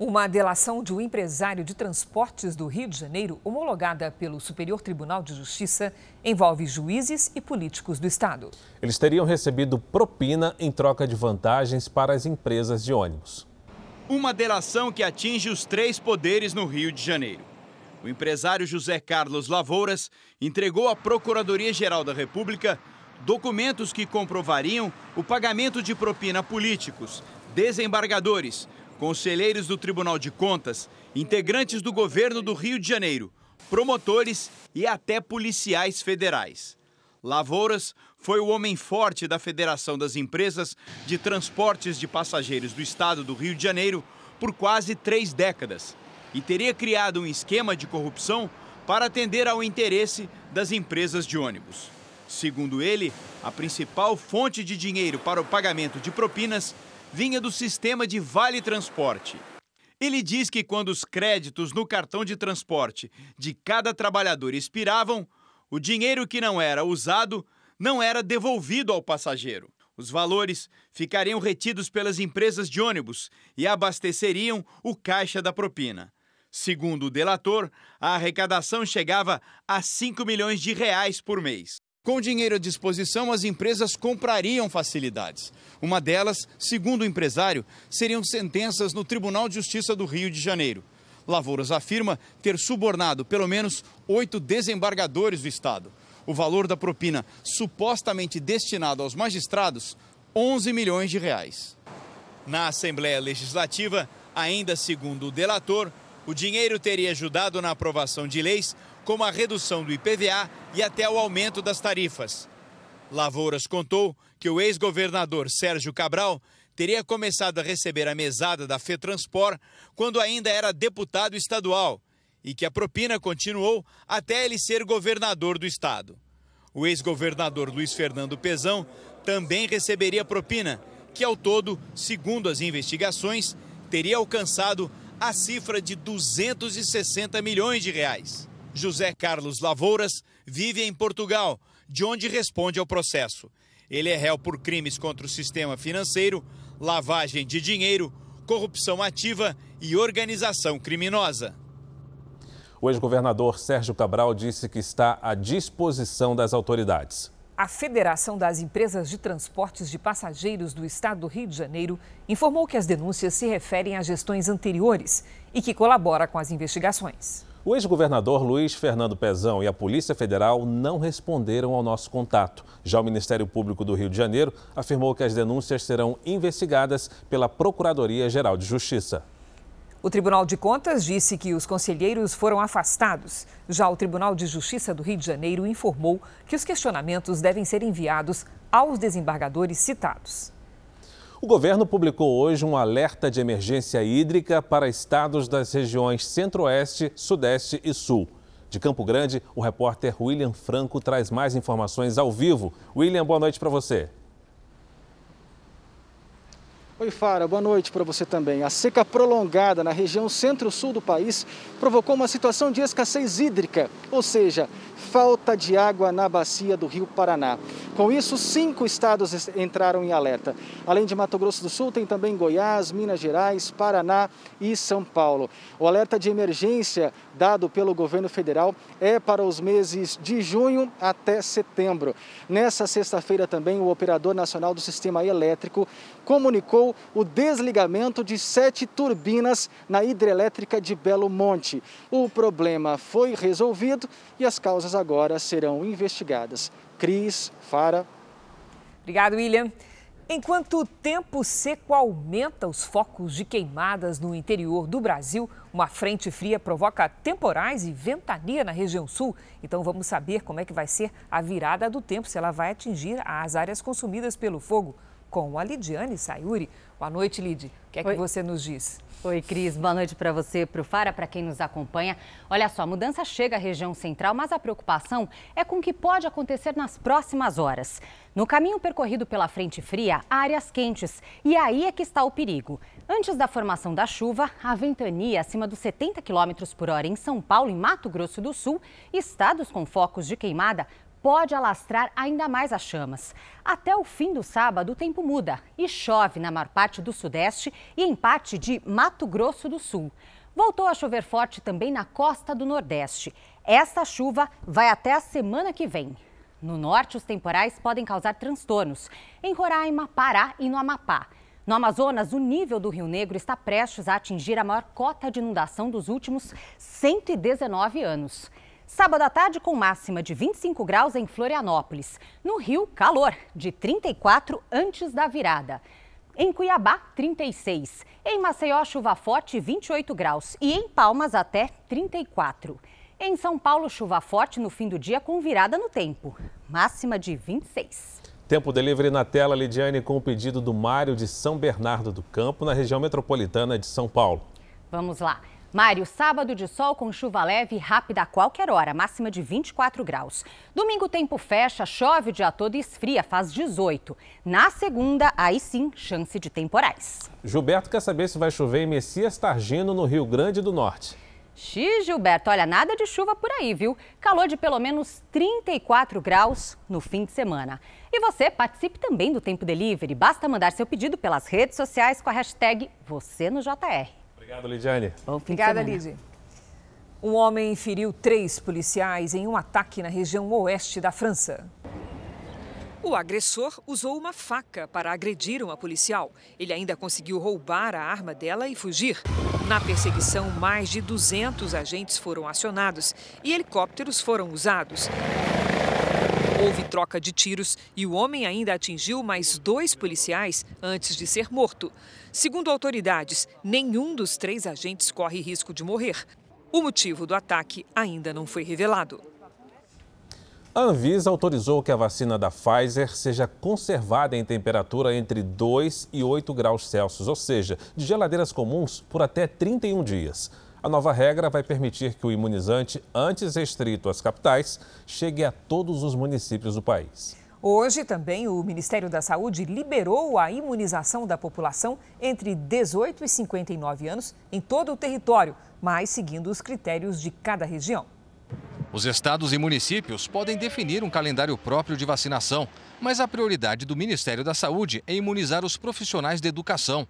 Uma delação de um empresário de transportes do Rio de Janeiro, homologada pelo Superior Tribunal de Justiça, envolve juízes e políticos do Estado. Eles teriam recebido propina em troca de vantagens para as empresas de ônibus. Uma delação que atinge os três poderes no Rio de Janeiro. O empresário José Carlos Lavouras entregou à Procuradoria-Geral da República documentos que comprovariam o pagamento de propina a políticos, desembargadores, conselheiros do Tribunal de Contas, integrantes do governo do Rio de Janeiro, promotores e até policiais federais. Lavouras foi o homem forte da Federação das Empresas de Transportes de Passageiros do Estado do Rio de Janeiro por quase três décadas e teria criado um esquema de corrupção para atender ao interesse das empresas de ônibus. Segundo ele, a principal fonte de dinheiro para o pagamento de propinas vinha do sistema de Vale Transporte. Ele diz que quando os créditos no cartão de transporte de cada trabalhador expiravam, o dinheiro que não era usado não era devolvido ao passageiro. Os valores ficariam retidos pelas empresas de ônibus e abasteceriam o caixa da propina. Segundo o delator, a arrecadação chegava a 5 milhões de reais por mês. Com dinheiro à disposição, as empresas comprariam facilidades. Uma delas, segundo o empresário, seriam sentenças no Tribunal de Justiça do Rio de Janeiro. Lavouras afirma ter subornado pelo menos oito desembargadores do Estado. O valor da propina supostamente destinado aos magistrados, 11 milhões de reais. Na Assembleia Legislativa, ainda segundo o delator, o dinheiro teria ajudado na aprovação de leis como a redução do IPVA e até o aumento das tarifas. Lavouras contou que o ex-governador Sérgio Cabral teria começado a receber a mesada da FETranspor quando ainda era deputado estadual e que a propina continuou até ele ser governador do estado. O ex-governador Luiz Fernando Pezão também receberia propina, que ao todo, segundo as investigações, teria alcançado a cifra de 260 milhões de reais. José Carlos Lavouras vive em Portugal, de onde responde ao processo. Ele é réu por crimes contra o sistema financeiro, lavagem de dinheiro, corrupção ativa e organização criminosa. O ex-governador Sérgio Cabral disse que está à disposição das autoridades. A Federação das Empresas de Transportes de Passageiros do Estado do Rio de Janeiro informou que as denúncias se referem a gestões anteriores e que colabora com as investigações. O ex-governador Luiz Fernando Pezão e a Polícia Federal não responderam ao nosso contato. Já o Ministério Público do Rio de Janeiro afirmou que as denúncias serão investigadas pela Procuradoria-Geral de Justiça. O Tribunal de Contas disse que os conselheiros foram afastados. Já o Tribunal de Justiça do Rio de Janeiro informou que os questionamentos devem ser enviados aos desembargadores citados. O governo publicou hoje um alerta de emergência hídrica para estados das regiões Centro-Oeste, Sudeste e Sul. De Campo Grande, o repórter William Franco traz mais informações ao vivo. William, boa noite para você. Oi, Fara, boa noite para você também. A seca prolongada na região centro-sul do país provocou uma situação de escassez hídrica, ou seja, falta de água na bacia do Rio Paraná. Com isso, cinco estados entraram em alerta. Além de Mato Grosso do Sul, tem também Goiás, Minas Gerais, Paraná e São Paulo. O alerta de emergência dado pelo governo federal é para os meses de junho até setembro. Nessa sexta-feira também, o Operador Nacional do Sistema Elétrico comunicou o desligamento de sete turbinas na hidrelétrica de Belo Monte. O problema foi resolvido e as causas agora serão investigadas. Cris, Fara. Obrigado, William. Enquanto o tempo seco aumenta os focos de queimadas no interior do Brasil, uma frente fria provoca temporais e ventania na região sul. Então vamos saber como é que vai ser a virada do tempo, se ela vai atingir as áreas consumidas pelo fogo. Com a Lidiane Sayuri. Boa noite, Lid. O que é que você nos diz? Oi, Cris. Boa noite para você, para o Fara, para quem nos acompanha. Olha só, a mudança chega à região central, mas a preocupação é com o que pode acontecer nas próximas horas. No caminho percorrido pela frente fria, há áreas quentes. E aí é que está o perigo. Antes da formação da chuva, a ventania acima dos 70 km por hora em São Paulo e Mato Grosso do Sul, estados com focos de queimada, pode alastrar ainda mais as chamas. Até o fim do sábado, o tempo muda e chove na maior parte do Sudeste e em parte de Mato Grosso do Sul. Voltou a chover forte também na costa do Nordeste. Essa chuva vai até a semana que vem. No norte, os temporais podem causar transtornos em Roraima, Pará e no Amapá. No Amazonas, o nível do Rio Negro está prestes a atingir a maior cota de inundação dos últimos 119 anos. Sábado à tarde, com máxima de 25 graus em Florianópolis. No Rio, calor, de 34 antes da virada. Em Cuiabá, 36. Em Maceió, chuva forte, 28 graus. E em Palmas, até 34. Em São Paulo, chuva forte no fim do dia com virada no tempo. Máxima de 26. Tempo delivery na tela, Lidiane, com o pedido do Mário de São Bernardo do Campo, na região metropolitana de São Paulo. Vamos lá. Mário, sábado de sol com chuva leve e rápida a qualquer hora, máxima de 24 graus. Domingo, tempo fecha, chove o dia todo e esfria, faz 18. Na segunda, aí sim, chance de temporais. Gilberto quer saber se vai chover em Messias Targino, no Rio Grande do Norte. Xi, Gilberto, olha, nada de chuva por aí, viu? Calor de pelo menos 34 graus no fim de semana. E você participe também do Tempo Delivery. Basta mandar seu pedido pelas redes sociais com a hashtag você no JR. Obrigado, Lidiane. Obrigada, Lidy. Um homem feriu três policiais em um ataque na região oeste da França. O agressor usou uma faca para agredir uma policial. Ele ainda conseguiu roubar a arma dela e fugir. Na perseguição, mais de 200 agentes foram acionados e helicópteros foram usados. Houve troca de tiros e o homem ainda atingiu mais dois policiais antes de ser morto. Segundo autoridades, nenhum dos três agentes corre risco de morrer. O motivo do ataque ainda não foi revelado. A Anvisa autorizou que a vacina da Pfizer seja conservada em temperatura entre 2 e 8 graus Celsius, ou seja, de geladeiras comuns por até 31 dias. A nova regra vai permitir que o imunizante, antes restrito às capitais, chegue a todos os municípios do país. Hoje também o Ministério da Saúde liberou a imunização da população entre 18 e 59 anos em todo o território, mas seguindo os critérios de cada região. Os estados e municípios podem definir um calendário próprio de vacinação, mas a prioridade do Ministério da Saúde é imunizar os profissionais da educação.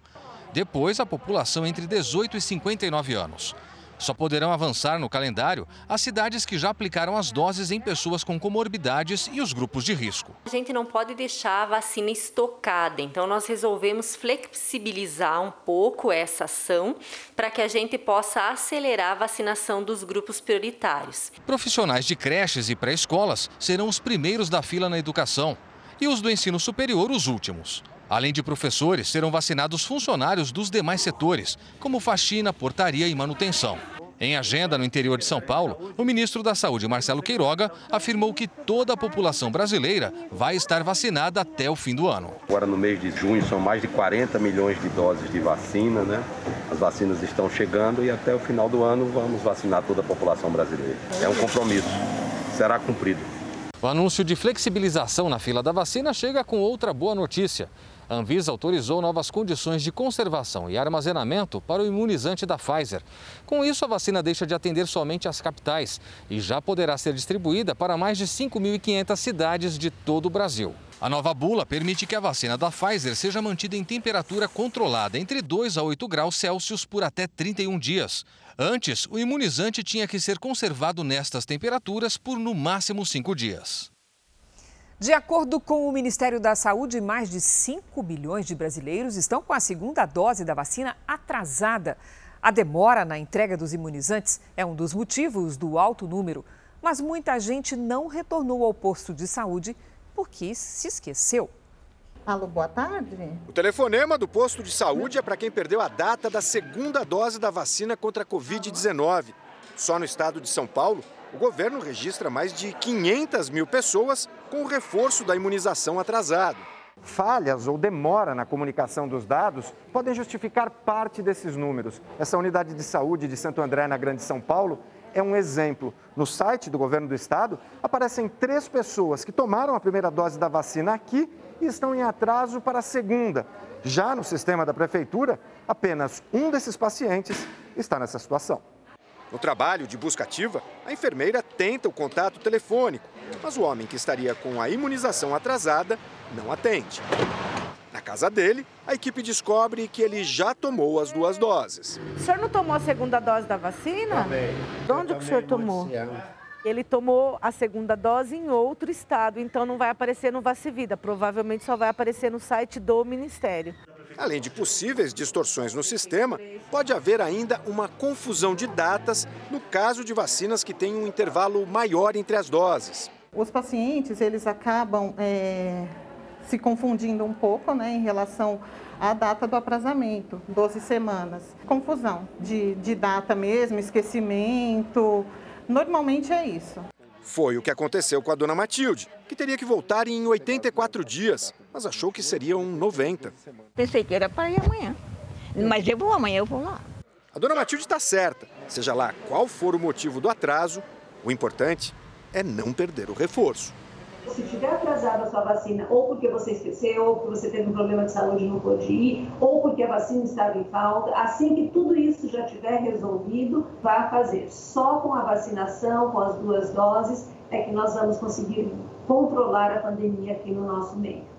Depois, a população entre 18 e 59 anos. Só poderão avançar no calendário as cidades que já aplicaram as doses em pessoas com comorbidades e os grupos de risco. A gente não pode deixar a vacina estocada, então nós resolvemos flexibilizar um pouco essa ação para que a gente possa acelerar a vacinação dos grupos prioritários. Profissionais de creches e pré-escolas serão os primeiros da fila na educação e os do ensino superior os últimos. Além de professores, serão vacinados funcionários dos demais setores, como faxina, portaria e manutenção. Em agenda no interior de São Paulo, o ministro da Saúde, Marcelo Queiroga, afirmou que toda a população brasileira vai estar vacinada até o fim do ano. Agora, no mês de junho, são mais de 40 milhões de doses de vacina, né? As vacinas estão chegando e até o final do ano vamos vacinar toda a população brasileira. É um compromisso, será cumprido. O anúncio de flexibilização na fila da vacina chega com outra boa notícia. A Anvisa autorizou novas condições de conservação e armazenamento para o imunizante da Pfizer. Com isso, a vacina deixa de atender somente as capitais e já poderá ser distribuída para mais de 5.500 cidades de todo o Brasil. A nova bula permite que a vacina da Pfizer seja mantida em temperatura controlada entre 2 a 8 graus Celsius por até 31 dias. Antes, o imunizante tinha que ser conservado nestas temperaturas por no máximo 5 dias. De acordo com o Ministério da Saúde, mais de 5 milhões de brasileiros estão com a segunda dose da vacina atrasada. A demora na entrega dos imunizantes é um dos motivos do alto número, mas muita gente não retornou ao posto de saúde porque se esqueceu. Alô, boa tarde. O telefonema do posto de saúde é para quem perdeu a data da segunda dose da vacina contra a Covid-19. Só no estado de São Paulo, o governo registra mais de 500 mil pessoas com o reforço da imunização atrasado. Falhas ou demora na comunicação dos dados podem justificar parte desses números. Essa unidade de saúde de Santo André, na Grande São Paulo, é um exemplo. No site do governo do estado aparecem três pessoas que tomaram a primeira dose da vacina aqui e estão em atraso para a segunda. Já no sistema da prefeitura, apenas um desses pacientes está nessa situação. No trabalho de busca ativa, a enfermeira tenta o contato telefônico, mas o homem que estaria com a imunização atrasada não atende. Na casa dele, a equipe descobre que ele já tomou as duas doses. O senhor não tomou a segunda dose da vacina? Tomei. De onde o senhor tomou? Ele tomou a segunda dose em outro estado, então não vai aparecer no Vacivida. Provavelmente só vai aparecer no site do Ministério. Além de possíveis distorções no sistema, pode haver ainda uma confusão de datas no caso de vacinas que têm um intervalo maior entre as doses. Os pacientes, eles acabam é, se confundindo um pouco né, em relação à data do aprazamento, 12 semanas. Confusão de, de data mesmo, esquecimento, normalmente é isso. Foi o que aconteceu com a dona Matilde, que teria que voltar em 84 dias, mas achou que seriam 90. Pensei que era para ir amanhã, mas eu vou amanhã, eu vou lá. A dona Matilde está certa. Seja lá qual for o motivo do atraso, o importante é não perder o reforço. Se tiver atrasado a sua vacina, ou porque você esqueceu, ou porque você teve um problema de saúde e não pôde ir, ou porque a vacina estava em falta, assim que tudo isso já tiver resolvido, vá fazer. Só com a vacinação, com as duas doses, é que nós vamos conseguir controlar a pandemia aqui no nosso meio.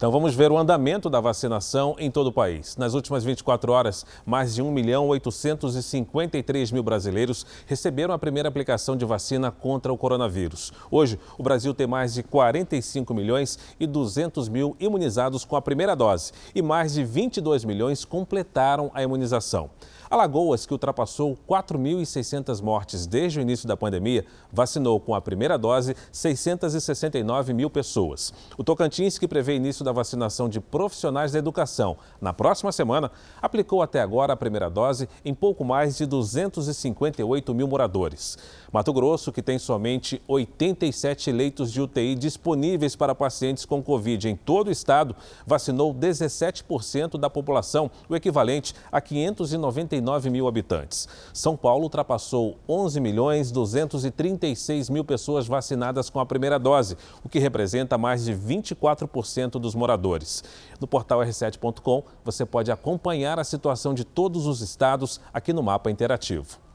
Então vamos ver o andamento da vacinação em todo o país. Nas últimas 24 horas, mais de 1 milhão 853 mil brasileiros receberam a primeira aplicação de vacina contra o coronavírus. Hoje, o Brasil tem mais de 45 milhões e 200 mil imunizados com a primeira dose e mais de 22 milhões completaram a imunização. Alagoas, que ultrapassou 4.600 mortes desde o início da pandemia, vacinou com a primeira dose 669 mil pessoas. O Tocantins, que prevê início da vacinação de profissionais da educação. Na próxima semana, aplicou até agora a primeira dose em pouco mais de 258 mil moradores. Mato Grosso, que tem somente 87 leitos de UTI disponíveis para pacientes com Covid em todo o estado, vacinou 17% da população, o equivalente a 599 mil habitantes. São Paulo ultrapassou 11 milhões 236 mil pessoas vacinadas com a primeira dose, o que representa mais de 24% dos moradores. No portal r7.com você pode acompanhar a situação de todos os estados aqui no mapa interativo.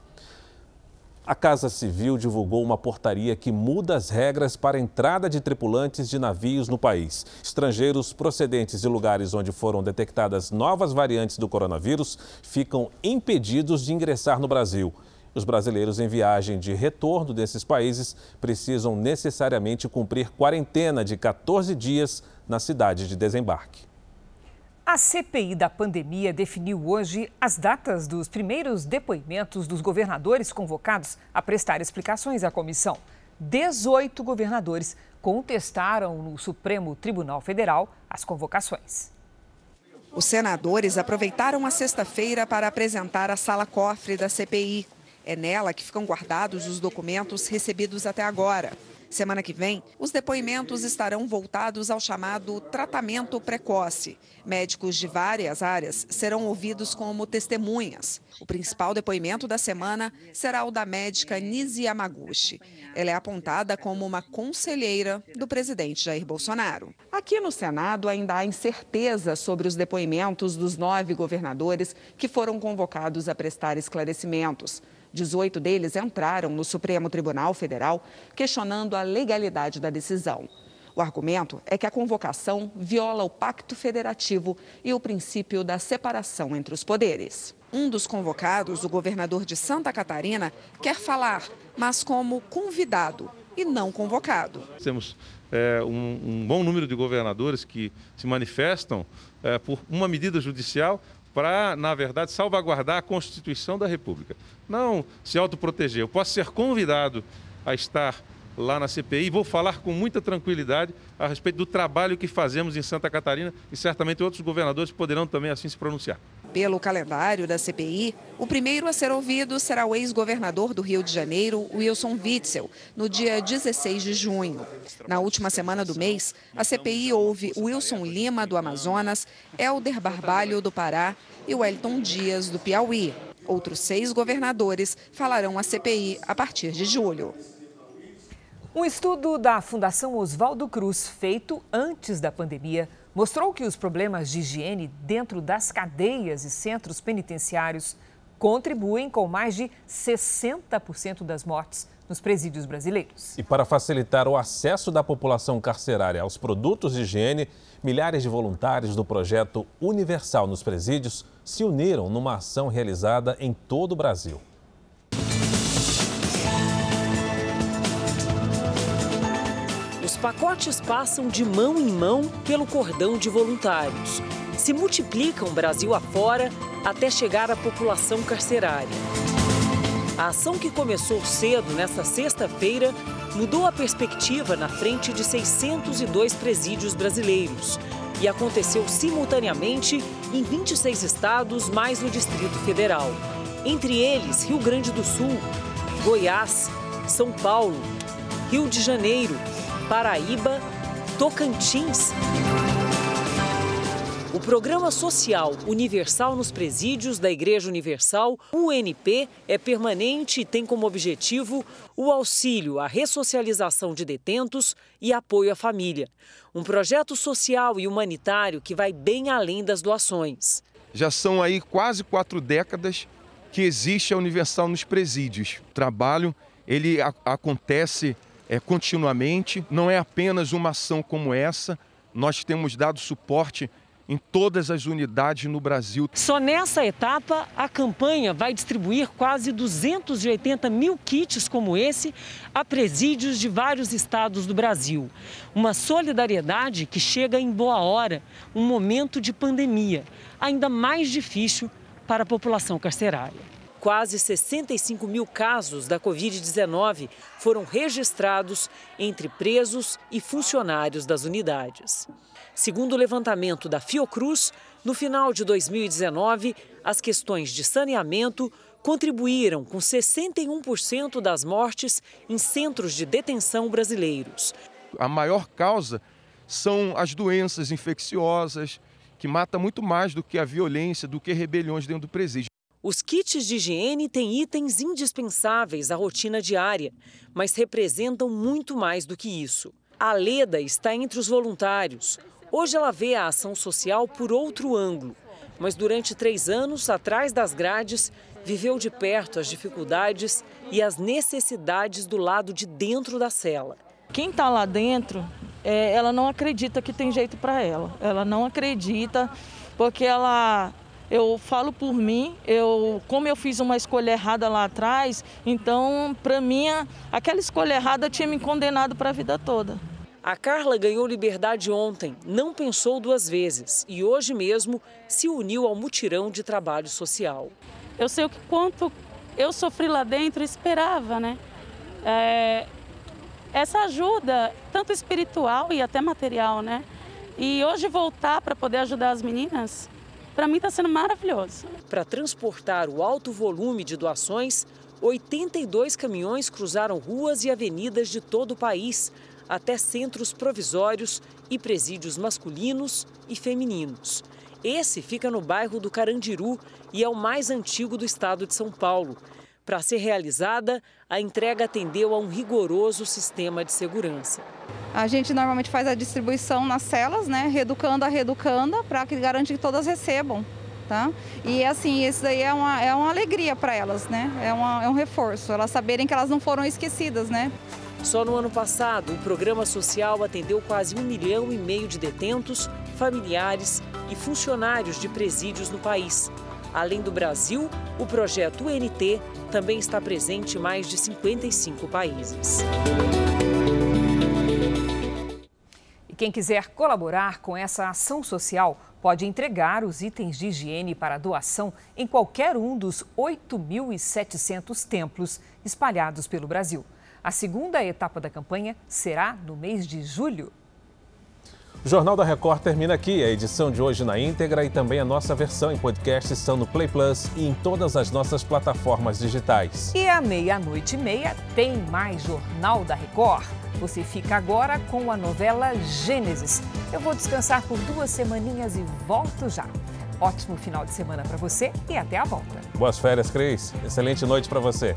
A Casa Civil divulgou uma portaria que muda as regras para a entrada de tripulantes de navios no país. Estrangeiros procedentes de lugares onde foram detectadas novas variantes do coronavírus ficam impedidos de ingressar no Brasil. Os brasileiros em viagem de retorno desses países precisam necessariamente cumprir quarentena de 14 dias na cidade de desembarque. A CPI da pandemia definiu hoje as datas dos primeiros depoimentos dos governadores convocados a prestar explicações à comissão. 18 governadores contestaram no Supremo Tribunal Federal as convocações. Os senadores aproveitaram a sexta-feira para apresentar a sala cofre da CPI. É nela que ficam guardados os documentos recebidos até agora. Semana que vem, os depoimentos estarão voltados ao chamado tratamento precoce. Médicos de várias áreas serão ouvidos como testemunhas. O principal depoimento da semana será o da médica Nisi Yamaguchi. Ela é apontada como uma conselheira do presidente Jair Bolsonaro. Aqui no Senado ainda há incerteza sobre os depoimentos dos nove governadores que foram convocados a prestar esclarecimentos. 18 deles entraram no Supremo Tribunal Federal questionando a legalidade da decisão. O argumento é que a convocação viola o Pacto Federativo e o princípio da separação entre os poderes. Um dos convocados, o governador de Santa Catarina, quer falar, mas como convidado e não convocado. Temos é, um, um, bom número de governadores que se manifestam é, por uma medida judicial para, na verdade, salvaguardar a Constituição da República. Não se autoproteger. Eu posso ser convidado a estar lá na CPI e vou falar com muita tranquilidade a respeito do trabalho que fazemos em Santa Catarina e certamente outros governadores poderão também assim se pronunciar. Pelo calendário da CPI, o primeiro a ser ouvido será o ex-governador do Rio de Janeiro, Wilson Witzel, no dia 16 de junho. Na última semana do mês, a CPI ouve Wilson Lima, do Amazonas, Helder Barbalho, do Pará e Wellington Dias, do Piauí. Outros seis governadores falarão à CPI a partir de julho. Um estudo da Fundação Oswaldo Cruz, feito antes da pandemia, mostrou que os problemas de higiene dentro das cadeias e centros penitenciários contribuem com mais de 60% das mortes nos presídios brasileiros. E para facilitar o acesso da população carcerária aos produtos de higiene, milhares de voluntários do projeto Universal nos Presídios se uniram numa ação realizada em todo o Brasil. Pacotes passam de mão em mão pelo cordão de voluntários. Se multiplicam Brasil afora até chegar à população carcerária. A ação que começou cedo nesta sexta-feira mudou a perspectiva na frente de 602 presídios brasileiros e aconteceu simultaneamente em 26 estados, mais no Distrito Federal. Entre eles, Rio Grande do Sul, Goiás, São Paulo, Rio de Janeiro, Paraíba, Tocantins. O Programa Social Universal nos Presídios da Igreja Universal, UNP, é permanente e tem como objetivo o auxílio à ressocialização de detentos e apoio à família. Um projeto social e humanitário que vai bem além das doações. Já são aí quase quatro décadas que existe a Universal nos presídios. O trabalho ele acontece é, continuamente. Não é apenas uma ação como essa, nós temos dado suporte em todas as unidades no Brasil. Só nessa etapa, a campanha vai distribuir quase 280 mil kits como esse a presídios de vários estados do Brasil. Uma solidariedade que chega em boa hora, um momento de pandemia, ainda mais difícil para a população carcerária quase 65 mil casos da Covid-19 foram registrados entre presos e funcionários das unidades. Segundo o levantamento da Fiocruz, no final de 2019, as questões de saneamento contribuíram com 61% das mortes em centros de detenção brasileiros. A maior causa são as doenças infecciosas, que mata muito mais do que a violência, do que rebeliões dentro do presídio. Os kits de higiene têm itens indispensáveis à rotina diária, mas representam muito mais do que isso. A Leda está entre os voluntários. Hoje ela vê a ação social por outro ângulo, mas durante três anos, atrás das grades, viveu de perto as dificuldades e as necessidades do lado de dentro da cela. Quem está lá dentro, é, ela não acredita que tem jeito para ela. Ela não acredita porque ela eu falo por mim, eu, como eu fiz uma escolha errada lá atrás, então, para mim, aquela escolha errada tinha me condenado para a vida toda. A Carla ganhou liberdade ontem, não pensou duas vezes e hoje mesmo se uniu ao mutirão de trabalho social. Eu sei o que quanto eu sofri lá dentro, esperava, né? É, essa ajuda, tanto espiritual e até material, né? E hoje voltar para poder ajudar as meninas, para mim está sendo maravilhoso. Para transportar o alto volume de doações, 82 caminhões cruzaram ruas e avenidas de todo o país, até centros provisórios e presídios masculinos e femininos. Esse fica no bairro do Carandiru e é o mais antigo do estado de São Paulo. Para ser realizada, a entrega atendeu a um rigoroso sistema de segurança. A gente normalmente faz a distribuição nas celas, né, reeducando a reeducanda, para que garante que todas recebam. Tá? E assim, isso daí é uma, é uma alegria para elas, né? É, uma, é um reforço, elas saberem que elas não foram esquecidas, né? Só no ano passado, o programa social atendeu quase um milhão e meio de detentos, familiares e funcionários de presídios no país. Além do Brasil, o projeto UNT também está presente em mais de 55 países. Quem quiser colaborar com essa ação social pode entregar os itens de higiene para doação em qualquer um dos 8.700 templos espalhados pelo Brasil. A segunda etapa da campanha será no mês de julho. O Jornal da Record termina aqui. A edição de hoje na íntegra e também a nossa versão em podcast estão no Play Plus e em todas as nossas plataformas digitais. E à meia-noite e meia tem mais Jornal da Record. Você fica agora com a novela Gênesis. Eu vou descansar por duas semaninhas e volto já. Ótimo final de semana para você e até a volta. Boas férias, Cris. Excelente noite para você.